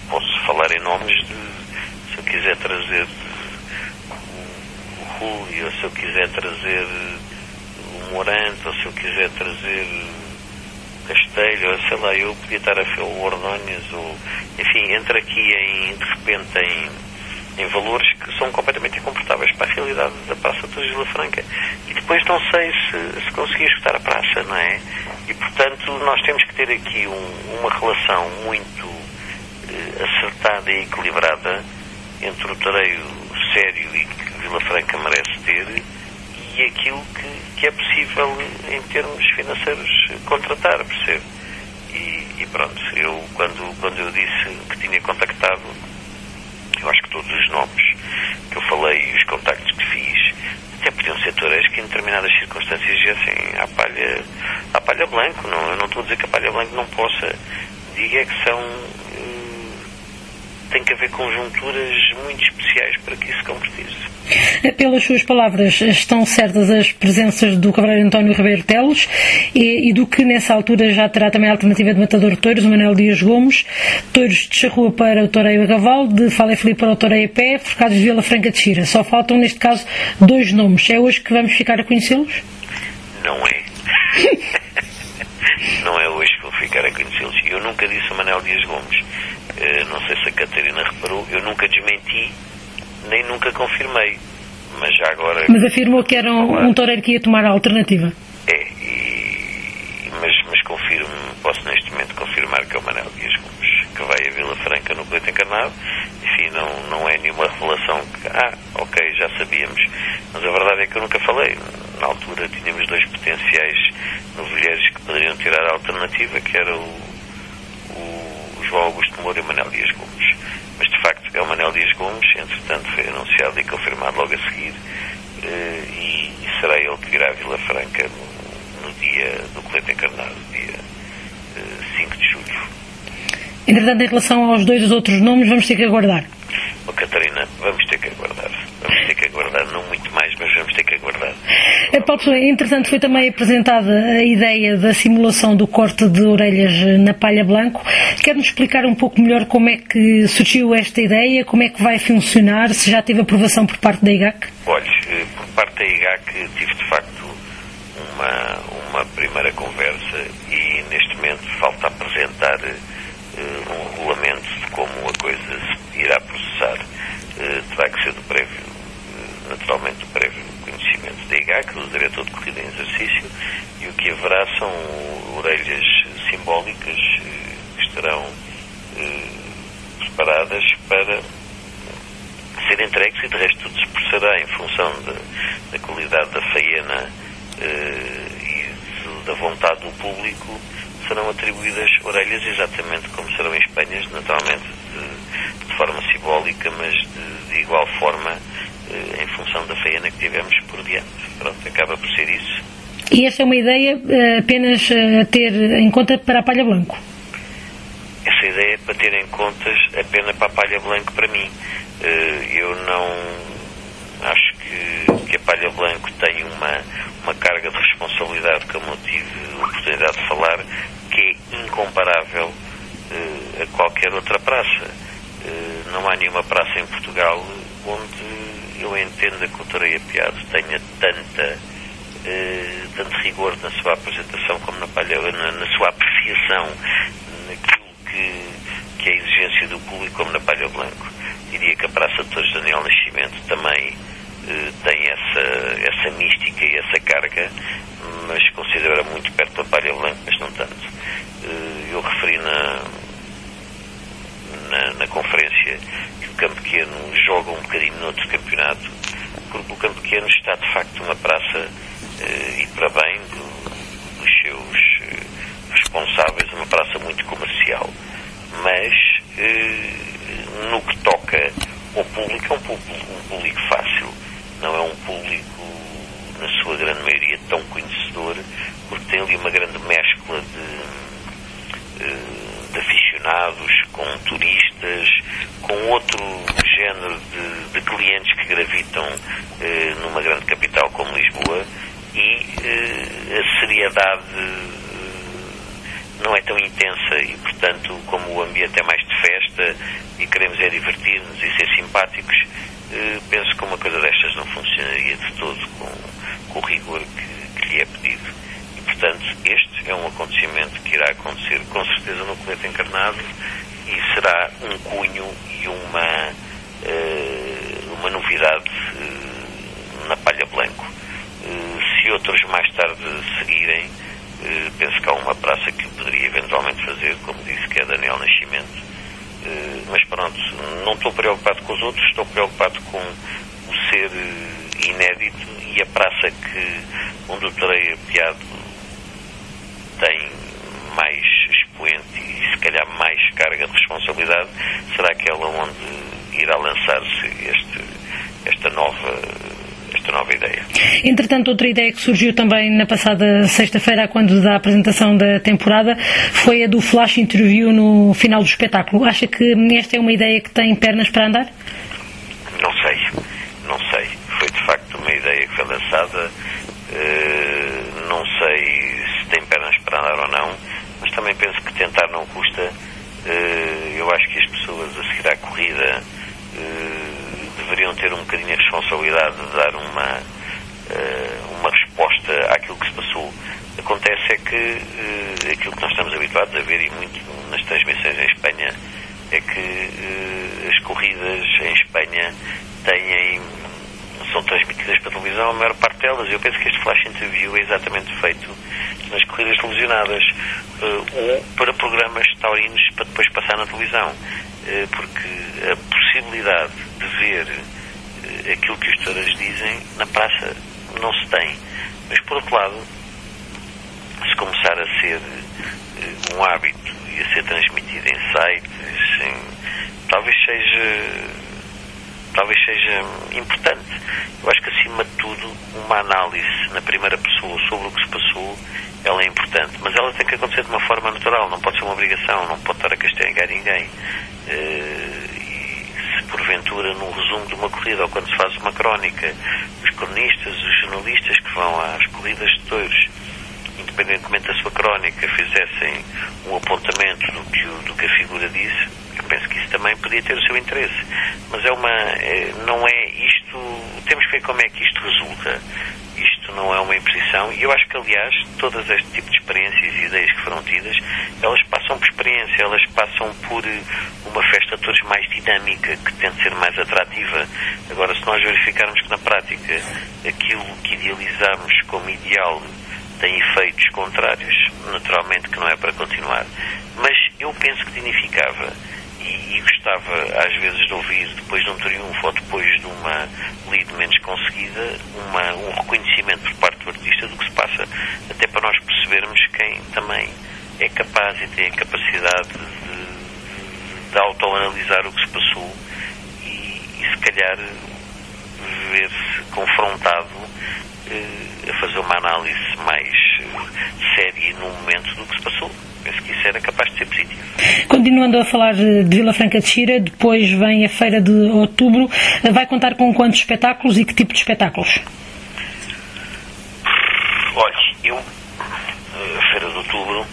posso falar em nomes de, se eu quiser trazer o, o ou se eu quiser trazer o Morante, ou se eu quiser trazer Castelho, ou sei lá, eu podia estar a ver o Ordonhas, ou, enfim, entra aqui em, de repente em em valores que são completamente incomportáveis para a realidade da Praça de Vila Franca. E depois não sei se, se consegui escutar a praça, não é? E, portanto, nós temos que ter aqui um, uma relação muito eh, acertada e equilibrada entre o tareio sério e que Vila Franca merece ter e aquilo que, que é possível, em termos financeiros, contratar, percebe? E, e pronto, eu, quando, quando eu disse que tinha contactado eu acho que todos os nomes que eu falei e os contactos que fiz até podiam ser toureiros que em determinadas circunstâncias dissessem à palha, à palha branco. Não, eu não estou a dizer que a palha branco não possa. Diga é que são tem que haver conjunturas muito especiais para que isso concretize. Pelas suas palavras, estão certas as presenças do Cavaleiro António Ribeiro Teles e, e, do que nessa altura já terá também a alternativa de Matador de Touros, o Manuel Dias Gomes, Touros de Charrua para o Toreio a Cavalo, de Fala Felipe para o Toreio a Pé, Forcados de Vila Franca de Xira. Só faltam, neste caso, dois nomes. É hoje que vamos ficar a conhecê-los? Não é. não é hoje que vou ficar a conhecê-los. Eu nunca disse a Manuel Dias Gomes. Uh, não sei reparou, eu nunca desmenti nem nunca confirmei. Mas já agora. Mas afirmou que era um, um toureiro que ia tomar a alternativa. É, e, mas, mas confirmo, posso neste momento confirmar que é o Manel Dias Gomes, que vai a Vila Franca no Colete Encarnado. Enfim, não, não é nenhuma revelação que, ah, ok, já sabíamos. Mas a verdade é que eu nunca falei. Na altura tínhamos dois potenciais novilheiros que poderiam tirar a alternativa, que era o João Augusto Moura e o Manel Dias Gomes mas de facto é o Manel Dias Gomes, entretanto foi anunciado e confirmado logo a seguir, eh, e, será ele que virá a Vila Franca no, no dia do colete encarnado, dia 5 eh, de julho. Entretanto, em relação aos dois outros nomes, vamos ter que aguardar. Oh, Catarina, vamos ter que aguardar. Vamos ter que aguardar, não muito mais, mas vamos ter que aguardar. É, Paulo entretanto, foi também apresentada a ideia da simulação do corte de orelhas na palha blanco. Quer-nos explicar um pouco melhor como é que surgiu esta ideia, como é que vai funcionar, se já teve aprovação por parte da IGAC? Olha, eh, por parte da IGAC tive de facto uma, uma primeira conversa e neste momento falta apresentar uh, um regulamento de como a coisa se irá processar. Uh, terá que ser do prévio, uh, naturalmente do prévio conhecimento da IGAC, do diretor de corrida em exercício, e o que haverá são orelhas simbólicas que estarão preparadas para ser entregues e de resto tudo se procederá em função de, da qualidade da faena e da vontade do público serão atribuídas orelhas exatamente como serão em Espanha, naturalmente de, de forma simbólica, mas de, de igual forma eh, em função da faena que tivemos por diante. Pronto, acaba por ser isso. E esta é uma ideia eh, apenas a ter em conta para a palha blanco? Essa ideia é para ter em contas apenas para a palha blanco para mim. Eh, eu não acho que, que a palha blanco tem uma, uma carga de responsabilidade, como eu tive a oportunidade de falar, que é incomparável a qualquer outra praça. Não há nenhuma praça em Portugal onde eu entenda que o Tareia Piado tenha tanta, uh, tanto rigor na sua apresentação como na, na, na sua apreciação naquilo que, que é a exigência do público como na Palha Blanco. Diria que a Praça de Torres Daniel Nascimento também tem essa, essa mística e essa carga, mas considera muito perto da Palha Blanca, mas não tanto. Eh, eu referi na, na, na, conferência que o Campo Pequeno joga um bocadinho noutro campeonato, porque o Campo Pequeno está de facto uma praça, eh, e para bem do, dos seus eh, responsáveis, uma praça muito comercial. Mas no que toca ao público, é um público, um público fácil, não é um público na sua grande maioria, tão conhecedor, porque tem ali uma grande mescla de, eh, de aficionados, com turistas, com outro género de, de clientes que gravitam eh, numa grande capital como Lisboa e eh, a seriedade não é tão intensa e, portanto, como o ambiente é mais de festa e queremos é divertir-nos e ser simpáticos, penso que uma coisa destas não funcionaria de todo com com o rigor que, que lhe é pedido. Portanto, este é um acontecimento que irá acontecer com certeza no colete encarnado e será um cunho e uma, uh, uma novidade uh, na palha blanco. Uh, se outros mais tarde seguirem, penso que há uma praça que poderia eventualmente fazer, como disse, que é Daniel Nascimento. mas pronto, não estou preocupado com os outros, estou preocupado com o ser inédito e a praça que onde o Tareia Piado tem mais expoente e se calhar mais carga de responsabilidade será aquela onde irá lançar-se este, esta nova esta nova ideia. Entretanto, outra ideia que surgiu também na passada sexta-feira, quando da apresentação da temporada, foi a do flash interview no final do espetáculo. Acha que esta é uma ideia que tem pernas para andar? Não sei, não sei. Foi de facto uma ideia que foi lançada. Uh, não andar ou não, mas também penso que tentar não custa. Uh, eu acho que as pessoas a seguir à corrida uh, deveriam ter um bocadinho a responsabilidade de dar uma, uma resposta àquilo que se passou. Acontece é que aquilo que nós estamos habituados a ver, e muito nas transmissões em Espanha, é que as corridas em Espanha têm são transmitidas para televisão, a maior parte delas. Eu penso que este flash interview é exatamente feito nas corridas televisionadas ou para programas taurinos para depois passar na televisão. Uh, porque a possibilidade de ver uh, aquilo que os touros dizem na praça não se tem. Mas, por outro lado, se começar a ser um hábito e a ser transmitido em sites, em, talvez seja talvez seja importante. Eu acho que, acima de tudo, uma análise na primeira pessoa sobre o que se passou, ela é importante. Mas ela tem que acontecer de uma forma natural, não pode ser uma obrigação, não pode estar a castigar ninguém. Uh, e se, porventura, num resumo de uma corrida, ou quando se faz uma crónica, os cronistas, os jornalistas que vão às corridas de touros, independentemente da sua crónica, fizessem um apontamento do que, do que a figura disse, eu penso que isso também podia ter o seu interesse. Mas é uma. É, não é isto. Temos que ver como é que isto resulta. Isto não é uma imposição e eu acho que, aliás, todas este tipo de experiências e ideias que foram tidas, elas passam por experiência, elas passam por uma festa de todos mais dinâmica, que tende a ser mais atrativa. Agora, se nós verificarmos que na prática aquilo que idealizamos como ideal tem efeitos contrários, naturalmente que não é para continuar. Mas eu penso que significava e, gostava às vezes de ouvir, depois de um triunfo ou depois de uma lead menos conseguida, uma, um reconhecimento por parte do artista do que se passa, até para nós percebermos quem também é capaz e tem a capacidade de, de autoanalisar o que se passou e, e se calhar ver-se confrontado eh, a fazer uma análise mais eh, séria no momento do que se passou. Penso que isso era capaz de ser positivo. Continuando a falar de Vila Franca de Xira, depois vem a Feira de Outubro. Vai contar com quantos espetáculos e que tipo de espetáculos? Olha, eu, a Feira de Outubro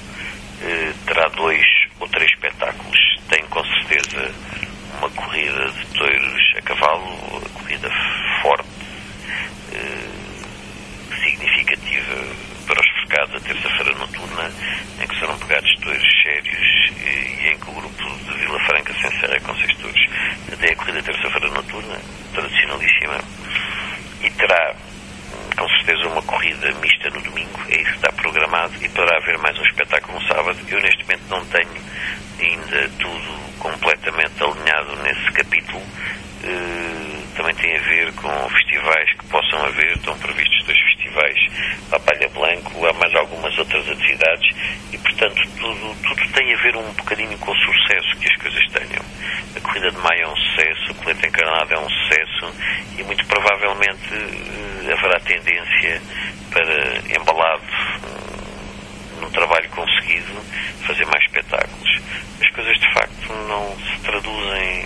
eh, terá dois ou três espetáculos. Tem com certeza uma corrida de touros a cavalo, corrida forte, eh, significativa para os mercados a terça-feira noturna, em que serão pegados touros sérios e, e, em que o grupo de Vila Franca se encerra com seis touros. Até a corrida terça-feira noturna, tradicionalíssima, e terá com certeza uma corrida mista no domingo, é isso que está programado, e poderá haver mais um espetáculo no sábado. Eu neste momento não tenho ainda tudo completamente alinhado nesse capítulo. Uh, também tem a ver com festivais que possam haver, estão previstos dois festivais, a Palha Blanco, há mais algumas outras atividades e, portanto, tudo, tudo tem a ver um bocadinho com o sucesso que as coisas tenham. A Corrida de Maio é um sucesso, o Colete Encarnado é um sucesso e, muito provavelmente, eh, haverá tendência para, embalado num trabalho conseguido, fazer mais espetáculos. As coisas, de facto, não se traduzem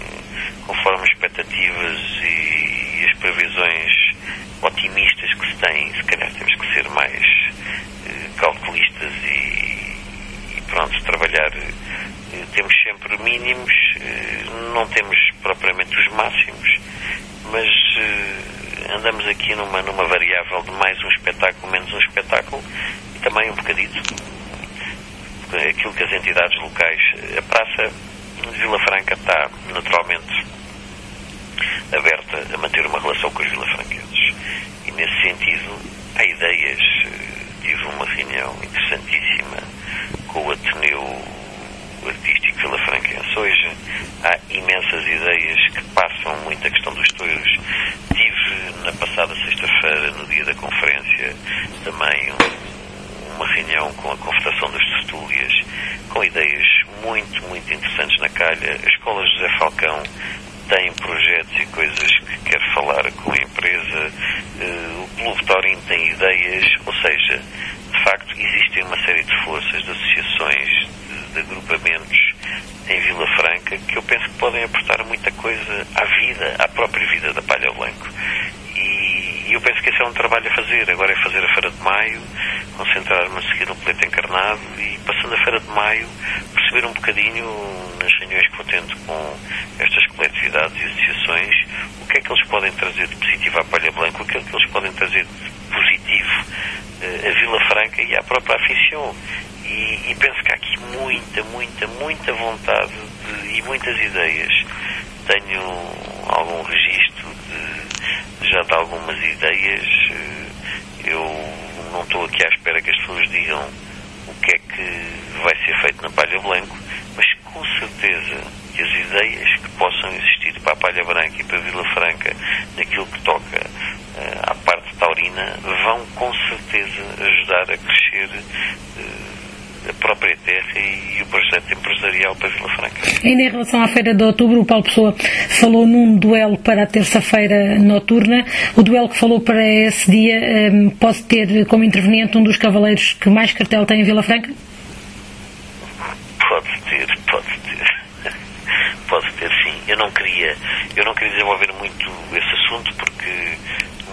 conforme expectativas e, e, as previsões otimistas que se têm, se calhar temos que ser mais eh, calculistas e, e, pronto, trabalhar. Eh, temos sempre mínimos, eh, não temos propriamente os máximos, mas eh, andamos aqui numa, numa variável de mais um espetáculo, menos um espetáculo também um bocadito aquilo que as entidades locais, a praça Vila Franca está naturalmente aberta a manter uma relação com os vilafranquenses. E nesse sentido, há ideias. Eh, tive uma reunião interessantíssima com o Ateneu Artístico Vilafranquense. Hoje há imensas ideias que passam muito a questão dos touros. Tive na passada sexta-feira, no dia da conferência, também um, uma reunião com a Confederação das Tertúlias, com ideias muito, muito interessantes na calha. A Escola José Falcão tem projetos e coisas que quer falar com a empresa, o Clube Taurino tem ideias, ou seja, de facto existem uma série de forças, de associações, de, de agrupamentos em Vila Franca que eu penso que podem aportar muita coisa à vida, à própria vida da Palha Blanco. E, e eu penso que esse é um trabalho a fazer. Agora é fazer a Feira de Maio, concentrar-me a seguir no Pleito Encarnado e, passando a Feira de Maio, perceber um bocadinho nas reuniões que vou tendo com estas coletividades e associações o que é que eles podem trazer de positivo à Palha Blanco, o que é que eles podem trazer de positivo uh, a Vila Franca e à própria aficião. E, e, penso que há aqui muita, muita, muita vontade de, e muitas ideias. Tenho algum registro de, algumas ideias. Eu não estou aqui à espera que as pessoas digam o que é que vai ser feito na Palha Blanco, mas com certeza que as ideias que possam existir para a Palha Branca e para a Vila Franca, naquilo que toca uh, à parte taurina, vão com certeza ajudar a crescer a própria terra e o projeto empresarial para Vila Franca. Ainda em relação à Feira de Outubro, o Paulo Pessoa falou num duelo para a terça-feira noturna. O duelo que falou para esse dia um, pode ter como interveniente um dos cavaleiros que mais cartel tem em Vila Franca? Pode ter, pode ter. pode ter sim. Eu não queria, eu não queria desenvolver muito esse assunto porque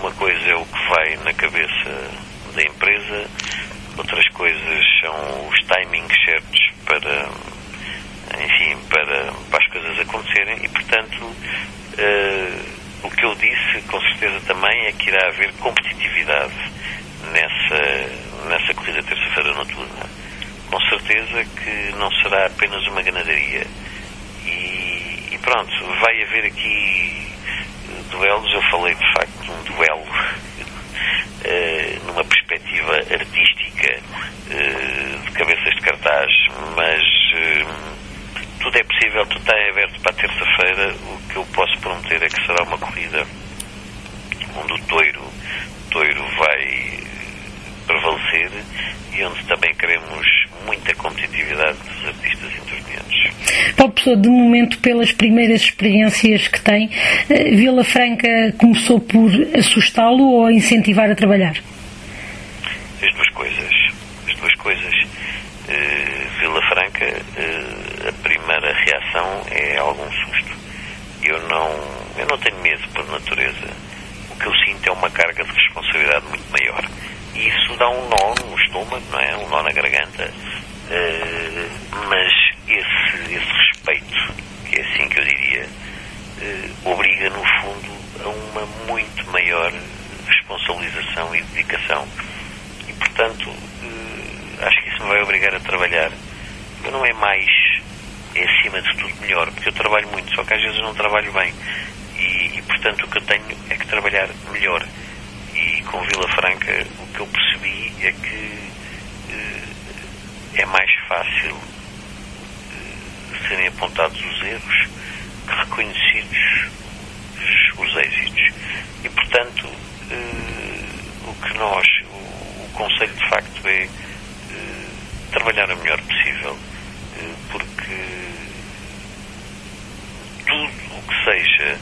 uma coisa é o que vai na cabeça da empresa Outras coisas são os timings certos para, enfim, para, para as coisas acontecerem e, portanto, uh, o que eu disse, com certeza também, é que irá haver competitividade nessa, nessa corrida terça-feira noturna. Com certeza que não será apenas uma ganadaria. E, e pronto, vai haver aqui duelos. Eu falei de facto de um duelo uh, numa perspectiva artística uh, de cabeças de cartaz, mas uh, tudo é possível, tudo está aberto para terça-feira. O que eu posso prometer é que será uma corrida onde o toiro, toiro vai prevalecer e onde também queremos muita competitividade dos artistas intervenientes. Paulo Pessoa, de momento, pelas primeiras experiências que tem, eh, Vila Franca começou por assustá-lo ou a incentivar a trabalhar? As duas coisas. As duas coisas. Uh, Vila Franca, uh, a primeira reação é algum susto. Eu não, eu não tenho medo por natureza. O que eu sinto é uma carga de responsabilidade muito maior isso dá um nó no estômago, não é? Um nó na garganta. Uh, mas esse, esse respeito, que é assim que eu diria, uh, obriga no fundo a uma muito maior responsabilização e dedicação. E portanto, uh, acho que isso me vai obrigar a trabalhar. Eu não é mais, é acima de tudo melhor, porque eu trabalho muito, só que às vezes não trabalho bem. E, e portanto o que eu tenho é que trabalhar melhor e com Vila Franca o que eu percebi é que eh, é mais fácil eh, serem apontados os erros reconhecidos os, os êxitos. E, portanto, eh, o que nós, o, o Conselho de facto é trabalhar o melhor possível, porque tudo o que seja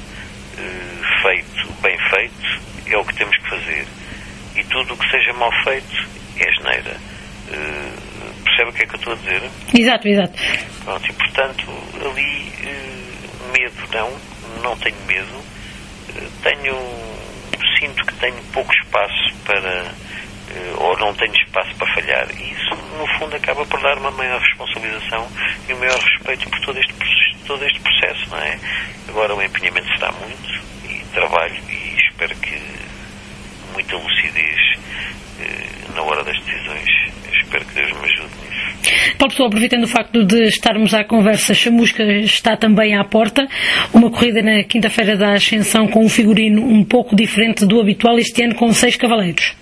feito, bem feito, é o que temos que fazer. E tudo o que seja mal feito é geneira. Percebe o que é que eu estou a dizer? Exato, exato. Pronto, e portanto, ali, uh, medo não, não tenho medo. Uh, tenho, sinto que tenho pouco espaço para, ou não tenho espaço para falhar. E isso, no fundo, acaba por dar uma maior responsabilização e um maior respeito por todo este, todo este processo, não é? Agora o empenhamento está muito e trabalho e espero que muita lucidez eh, na hora das decisões. Espero que Deus me ajude nisso. Paulo Pessoa, aproveitando o facto de estarmos à conversa, Chamusca está também à porta. Uma corrida na quinta-feira da Ascensão com um figurino um pouco diferente do habitual este ano com seis cavaleiros.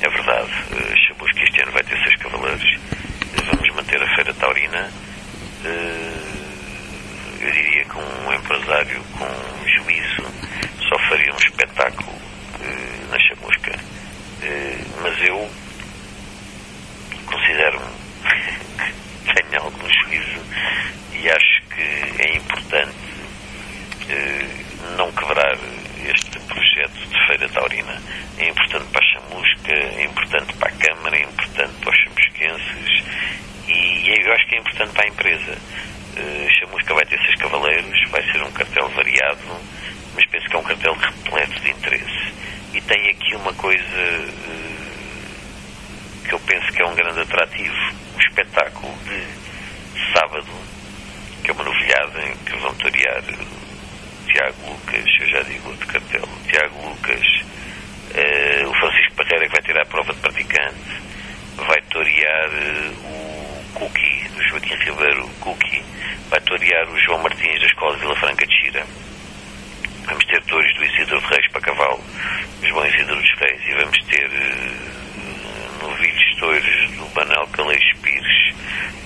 É verdade. Uh, Chamusca este ano vai ter seis cavaleiros. Vamos manter a Feira Taurina. Uh, eu diria que um empresário com juízo só faria um espetáculo na chamusca. Mas eu considero que tenho algum juízo e acho que é importante eh, não quebrar este projeto de Feira Taurina. É importante para a chamusca, é importante para a Câmara, é importante para os chamusquenses e, é, eu acho que é importante para a empresa. Uh, chamusca vai ter seis cavaleiros, vai ser um cartel variado, mas penso que é um cartel repleto de interesse. E tem aqui uma coisa. Uh, que eu penso que é um grande atrativo. O espetáculo de sábado, que é uma novilhada em que vão torear Tiago Lucas, eu já digo outro cartel, Tiago Lucas, uh, o Francisco Parreira que vai tirar a prova de praticante, vai torear uh, o Cookie, o Joaquim Ribeiro Cookie, vai torear o João Martins da Escola Vila Franca de Xira. Vamos ter touros do Isidro de Reis para cavalo, João Isidro dos Reis, e vamos ter uh, touros do Banal Calais Pires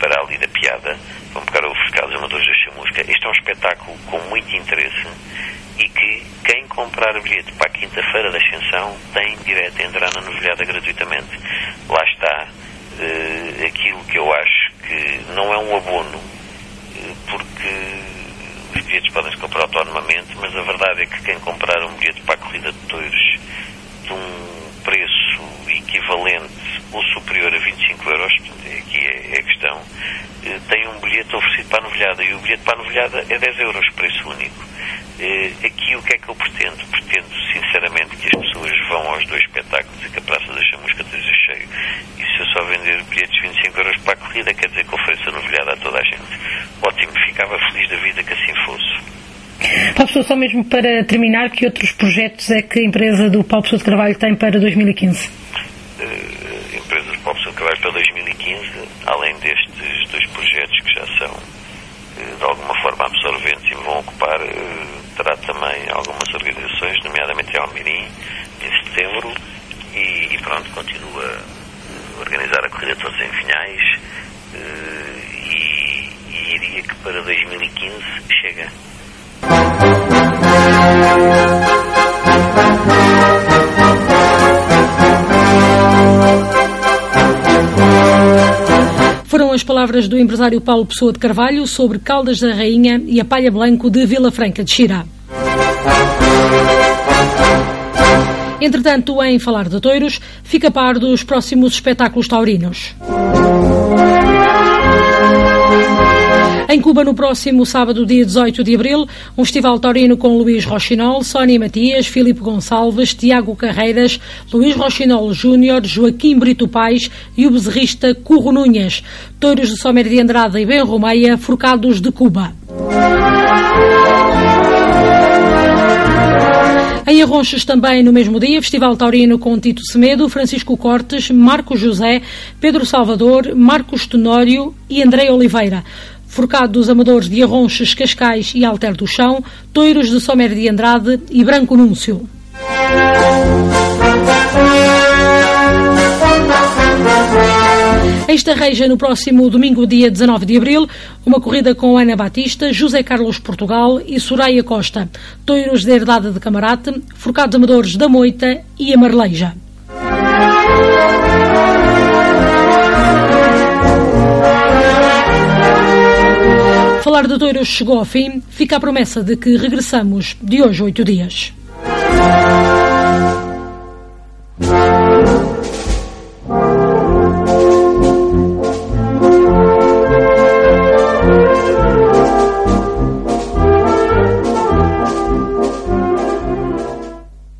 para ali da Piada. Vão pegar ofuscados amadores da chamusca. Este é um espetáculo com muito interesse e que quem comprar bilhete para a quinta-feira da Ascensão tem direito a entrar na novilhada gratuitamente. Lá está uh, aquilo que eu acho que não é um abono, uh, porque os bilhetes podem se comprar autonomamente, mas a verdade é que quem comprar um bilhete para a corrida de touros de um preço equivalente ou superior a 25 euros, aqui é, é a questão, uh, tem um bilhete oferecido para a novilhada e o bilhete para a novilhada é 10 euros, preço único. Uh, aqui o que é que eu pretendo? Pretendo, sinceramente, que as pessoas vão aos dois espetáculos e que a Praça da Chamusca esteja cheio. E se eu só vender bilhetes de 25 euros para a corrida, quer dizer que ofereço a novilhada a toda a gente. Ótimo, ficava feliz da vida que assim fosse. Paulo Pessoa, só mesmo para terminar, que outros projetos é que a empresa do Paulo Pessoa de Carvalho tem para 2015? Uh, Pessoa de Carvalho para 2015, além destes dois projetos que já são de alguma forma absorventes e vão ocupar, terá também algumas organizações, nomeadamente a Almirim, em setembro, e, e, pronto, continua a organizar a corrida todos em finais e, e diria que para 2015 chega. As palavras do empresário Paulo Pessoa de Carvalho sobre Caldas da Rainha e a Palha Blanco de Vila Franca de Xirá. Entretanto, em falar de touros, fica par dos próximos espetáculos taurinos. Em Cuba, no próximo sábado, dia 18 de abril, um festival taurino com Luís Rochinol, Sónia Matias, Filipe Gonçalves, Tiago Carreiras, Luís Rochinol Júnior, Joaquim Brito Pais e o bezerrista Curro Nunhas. Touros de Somer de Andrade e Ben Romeia, forcados de Cuba. Em Arronches também no mesmo dia, Festival Taurino com Tito Semedo, Francisco Cortes, Marcos José, Pedro Salvador, Marcos Tenório e André Oliveira. Forcado dos Amadores de Arronches, Cascais e Alter do Chão, Toiros de Somer de Andrade e Branco Núncio. Esta reja no próximo domingo, dia 19 de abril, uma corrida com Ana Batista, José Carlos Portugal e Soraya Costa. Toiros de Herdade de Camarate, Forcados Amadores da Moita e a Marleja. Falar de Douros chegou ao fim. Fica a promessa de que regressamos de hoje oito dias.